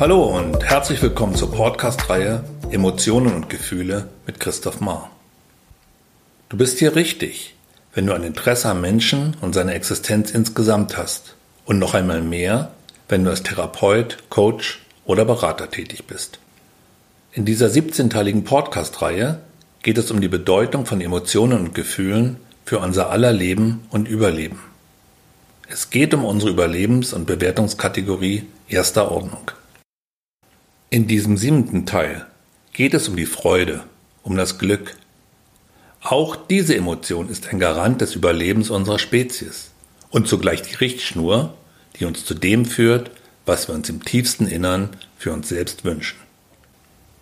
Hallo und herzlich willkommen zur Podcast-Reihe Emotionen und Gefühle mit Christoph Maar. Du bist hier richtig, wenn du ein Interesse am Menschen und seiner Existenz insgesamt hast und noch einmal mehr, wenn du als Therapeut, Coach oder Berater tätig bist. In dieser 17-teiligen Podcast-Reihe geht es um die Bedeutung von Emotionen und Gefühlen für unser aller Leben und Überleben. Es geht um unsere Überlebens- und Bewertungskategorie erster Ordnung. In diesem siebenten Teil geht es um die Freude, um das Glück. Auch diese Emotion ist ein Garant des Überlebens unserer Spezies und zugleich die Richtschnur, die uns zu dem führt, was wir uns im tiefsten Innern für uns selbst wünschen.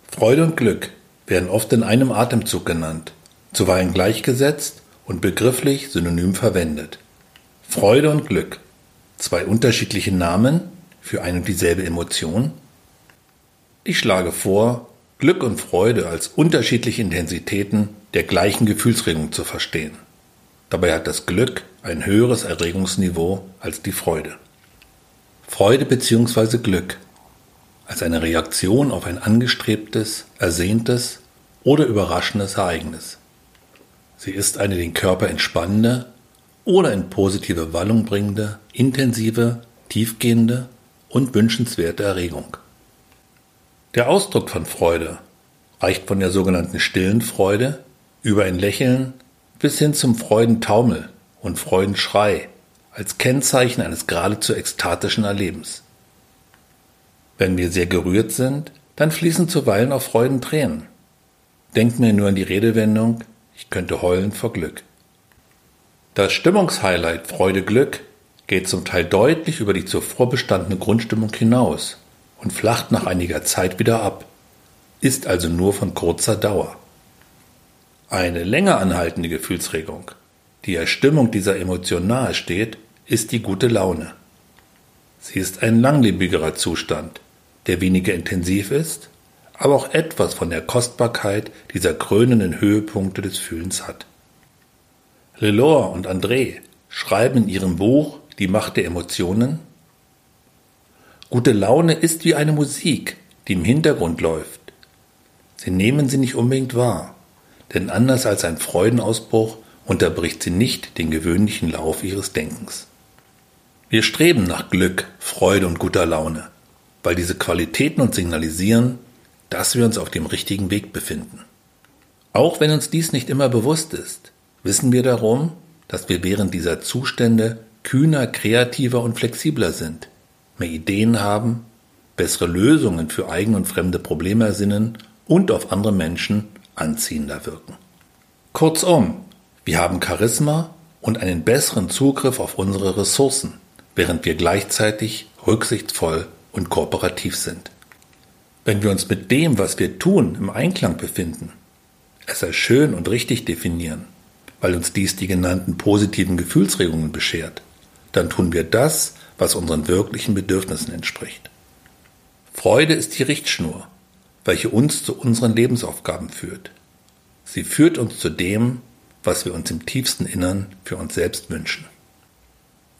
Freude und Glück werden oft in einem Atemzug genannt, zuweilen gleichgesetzt und begrifflich synonym verwendet. Freude und Glück, zwei unterschiedliche Namen für ein und dieselbe Emotion? Ich schlage vor, Glück und Freude als unterschiedliche Intensitäten der gleichen Gefühlsregung zu verstehen. Dabei hat das Glück ein höheres Erregungsniveau als die Freude. Freude bzw. Glück als eine Reaktion auf ein angestrebtes, ersehntes oder überraschendes Ereignis. Sie ist eine den Körper entspannende oder in positive Wallung bringende, intensive, tiefgehende und wünschenswerte Erregung. Der Ausdruck von Freude reicht von der sogenannten stillen Freude über ein Lächeln bis hin zum Freudentaumel und Freudenschrei als Kennzeichen eines geradezu ekstatischen Erlebens. Wenn wir sehr gerührt sind, dann fließen zuweilen auch Freudentränen. Denkt mir nur an die Redewendung, ich könnte heulen vor Glück. Das Stimmungshighlight Freude Glück geht zum Teil deutlich über die zuvor bestandene Grundstimmung hinaus und flacht nach einiger Zeit wieder ab, ist also nur von kurzer Dauer. Eine länger anhaltende Gefühlsregung, die der Stimmung dieser Emotion nahe steht, ist die gute Laune. Sie ist ein langlebigerer Zustand, der weniger intensiv ist, aber auch etwas von der Kostbarkeit dieser krönenden Höhepunkte des Fühlens hat. Lelore und André schreiben in ihrem Buch Die Macht der Emotionen Gute Laune ist wie eine Musik, die im Hintergrund läuft. Sie nehmen sie nicht unbedingt wahr, denn anders als ein Freudenausbruch unterbricht sie nicht den gewöhnlichen Lauf ihres Denkens. Wir streben nach Glück, Freude und guter Laune, weil diese Qualitäten uns signalisieren, dass wir uns auf dem richtigen Weg befinden. Auch wenn uns dies nicht immer bewusst ist, wissen wir darum, dass wir während dieser Zustände kühner, kreativer und flexibler sind, mehr Ideen haben, bessere Lösungen für eigene und fremde Probleme ersinnen und auf andere Menschen anziehender wirken. Kurzum, wir haben Charisma und einen besseren Zugriff auf unsere Ressourcen, während wir gleichzeitig rücksichtsvoll und kooperativ sind. Wenn wir uns mit dem, was wir tun, im Einklang befinden, es als schön und richtig definieren, weil uns dies die genannten positiven Gefühlsregungen beschert, dann tun wir das, was unseren wirklichen Bedürfnissen entspricht. Freude ist die Richtschnur, welche uns zu unseren Lebensaufgaben führt. Sie führt uns zu dem, was wir uns im tiefsten Innern für uns selbst wünschen.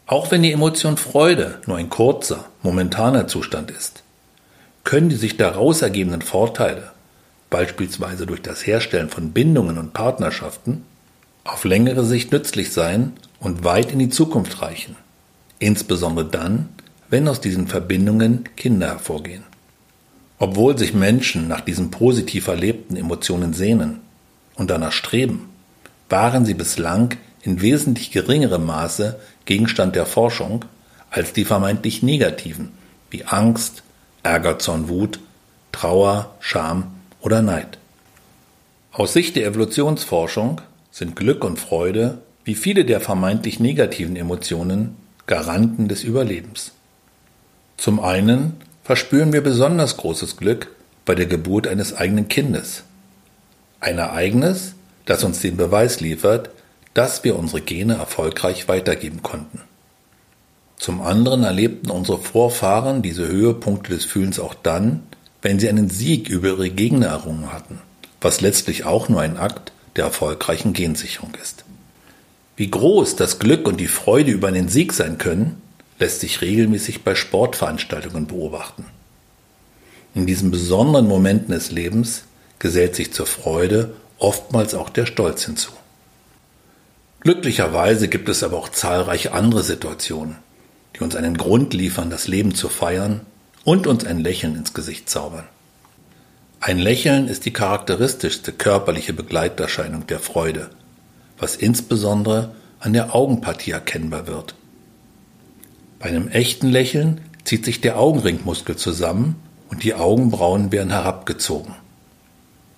Auch wenn die Emotion Freude nur ein kurzer, momentaner Zustand ist, können die sich daraus ergebenden Vorteile, beispielsweise durch das Herstellen von Bindungen und Partnerschaften, auf längere Sicht nützlich sein und weit in die Zukunft reichen, insbesondere dann, wenn aus diesen Verbindungen Kinder hervorgehen. Obwohl sich Menschen nach diesen positiv erlebten Emotionen sehnen und danach streben, waren sie bislang in wesentlich geringerem Maße Gegenstand der Forschung als die vermeintlich negativen, wie Angst, Ärger, Zorn, Wut, Trauer, Scham oder Neid. Aus Sicht der Evolutionsforschung sind Glück und Freude, wie viele der vermeintlich negativen Emotionen, Garanten des Überlebens. Zum einen verspüren wir besonders großes Glück bei der Geburt eines eigenen Kindes. Ein Ereignis, das uns den Beweis liefert, dass wir unsere Gene erfolgreich weitergeben konnten. Zum anderen erlebten unsere Vorfahren diese Höhepunkte des Fühlens auch dann, wenn sie einen Sieg über ihre Gegner errungen hatten, was letztlich auch nur ein Akt der erfolgreichen Gensicherung ist. Wie groß das Glück und die Freude über einen Sieg sein können, lässt sich regelmäßig bei Sportveranstaltungen beobachten. In diesen besonderen Momenten des Lebens gesellt sich zur Freude oftmals auch der Stolz hinzu. Glücklicherweise gibt es aber auch zahlreiche andere Situationen, die uns einen Grund liefern, das Leben zu feiern und uns ein Lächeln ins Gesicht zaubern. Ein Lächeln ist die charakteristischste körperliche Begleiterscheinung der Freude, was insbesondere an der Augenpartie erkennbar wird. Bei einem echten Lächeln zieht sich der Augenringmuskel zusammen und die Augenbrauen werden herabgezogen.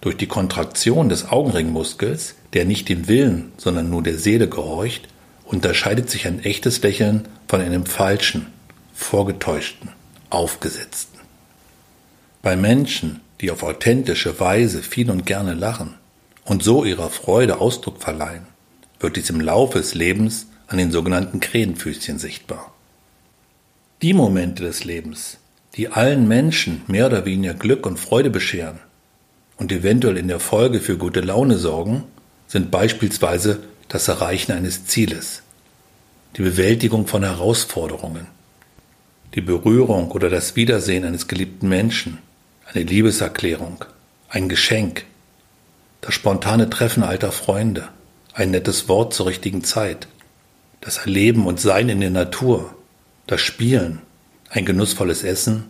Durch die Kontraktion des Augenringmuskels, der nicht dem Willen, sondern nur der Seele gehorcht, unterscheidet sich ein echtes Lächeln von einem falschen, vorgetäuschten, aufgesetzten. Bei Menschen, die auf authentische Weise viel und gerne lachen und so ihrer Freude Ausdruck verleihen, wird dies im Laufe des Lebens an den sogenannten Krähenfüßchen sichtbar. Die Momente des Lebens, die allen Menschen mehr oder weniger Glück und Freude bescheren und eventuell in der Folge für gute Laune sorgen, sind beispielsweise das Erreichen eines Zieles, die Bewältigung von Herausforderungen, die Berührung oder das Wiedersehen eines geliebten Menschen, eine Liebeserklärung, ein Geschenk, das spontane Treffen alter Freunde, ein nettes Wort zur richtigen Zeit, das Erleben und Sein in der Natur, das Spielen, ein genussvolles Essen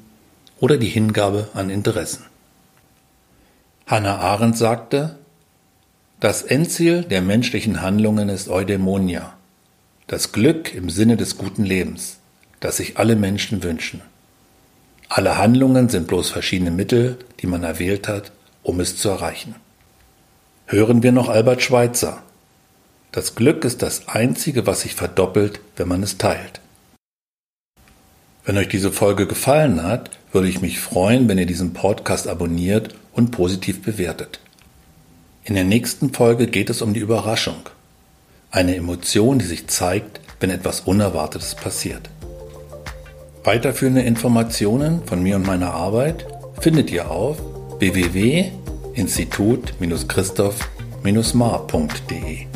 oder die Hingabe an Interessen. Hannah Arendt sagte, das Endziel der menschlichen Handlungen ist Eudaimonia, das Glück im Sinne des guten Lebens, das sich alle Menschen wünschen. Alle Handlungen sind bloß verschiedene Mittel, die man erwählt hat, um es zu erreichen. Hören wir noch Albert Schweitzer. Das Glück ist das Einzige, was sich verdoppelt, wenn man es teilt. Wenn euch diese Folge gefallen hat, würde ich mich freuen, wenn ihr diesen Podcast abonniert und positiv bewertet. In der nächsten Folge geht es um die Überraschung. Eine Emotion, die sich zeigt, wenn etwas Unerwartetes passiert. Weiterführende Informationen von mir und meiner Arbeit findet ihr auf www.institut-christoph-mar.de.